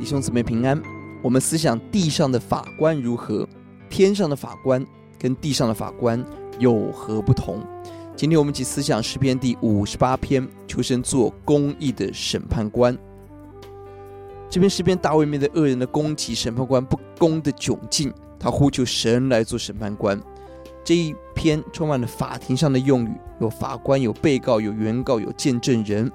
弟兄姊妹平安。我们思想地上的法官如何，天上的法官跟地上的法官有何不同？今天我们一起思想诗篇第五十八篇，求神做公义的审判官。这篇诗篇大卫面对恶人的攻击，审判官不公的窘境，他呼求神来做审判官。这一篇充满了法庭上的用语，有法官，有被告，有原告，有见证人。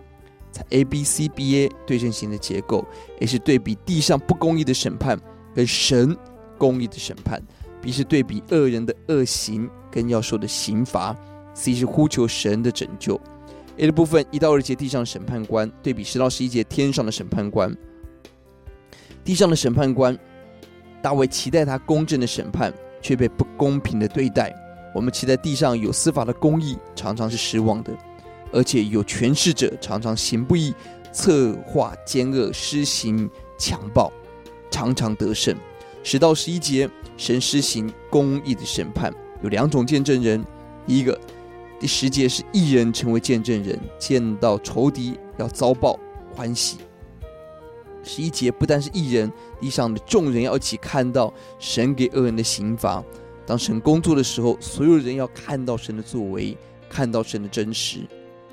在 A B C B A 对称型的结构，也是对比地上不公义的审判跟神公义的审判。B 是对比恶人的恶行跟要受的刑罚。C 是呼求神的拯救。A 的部分一到二节地上审判官对比十到十一节天上的审判官。地上的审判官，大卫期待他公正的审判，却被不公平的对待。我们期待地上有司法的公义，常常是失望的。而且有权势者常常行不义，策划奸恶，施行强暴，常常得胜。十到十一节，神施行公义的审判，有两种见证人。一个，第十节是一人成为见证人，见到仇敌要遭报，欢喜。十一节不但是一人，地上的众人要一起看到神给恶人的刑罚。当神工作的时候，所有人要看到神的作为，看到神的真实。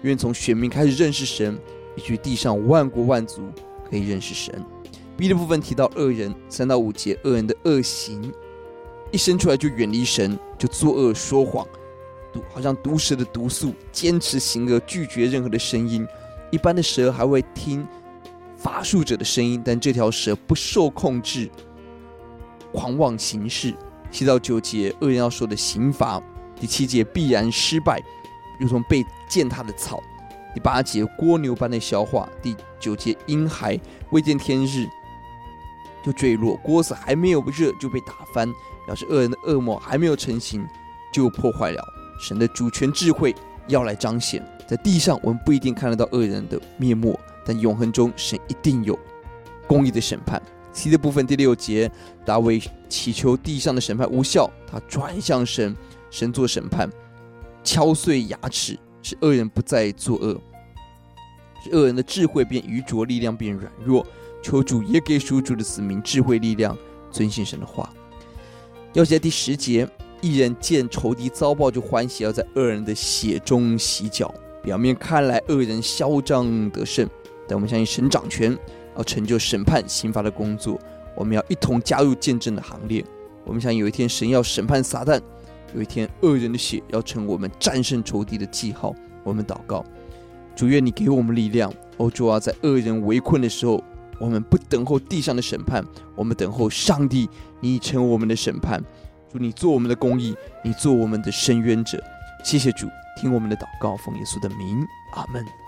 愿从选民开始认识神，以及地上万国万族可以认识神。B 的部分提到恶人，三到五节，恶人的恶行，一生出来就远离神，就作恶说谎，毒好像毒蛇的毒素，坚持行恶，拒绝任何的声音。一般的蛇还会听法术者的声音，但这条蛇不受控制，狂妄行事。七到九节，恶人要说的刑罚。第七节必然失败。如同被践踏的草。第八节蜗牛般的消化。第九节婴孩未见天日就坠落，锅子还没有热就被打翻，表示恶人的恶魔还没有成型就破坏了。神的主权智慧要来彰显，在地上我们不一定看得到恶人的面目，但永恒中神一定有公义的审判。C 的部分第六节，大卫祈求地上的审判无效，他转向神，神做审判。敲碎牙齿，使恶人不再作恶；使恶人的智慧变愚拙，力量变软弱。求主也给属主的子民智慧力量，遵行神的话。要写第十节：一人见仇敌遭报就欢喜，要在恶人的血中洗脚。表面看来恶人嚣张得胜，但我们相信神掌权，要成就审判刑罚的工作。我们要一同加入见证的行列。我们想有一天神要审判撒旦。有一天，恶人的血要成我们战胜仇敌的记号。我们祷告，主愿你给我们力量。欧洲啊，在恶人围困的时候，我们不等候地上的审判，我们等候上帝，你成我们的审判。主，你做我们的公义，你做我们的伸冤者。谢谢主，听我们的祷告，奉耶稣的名，阿门。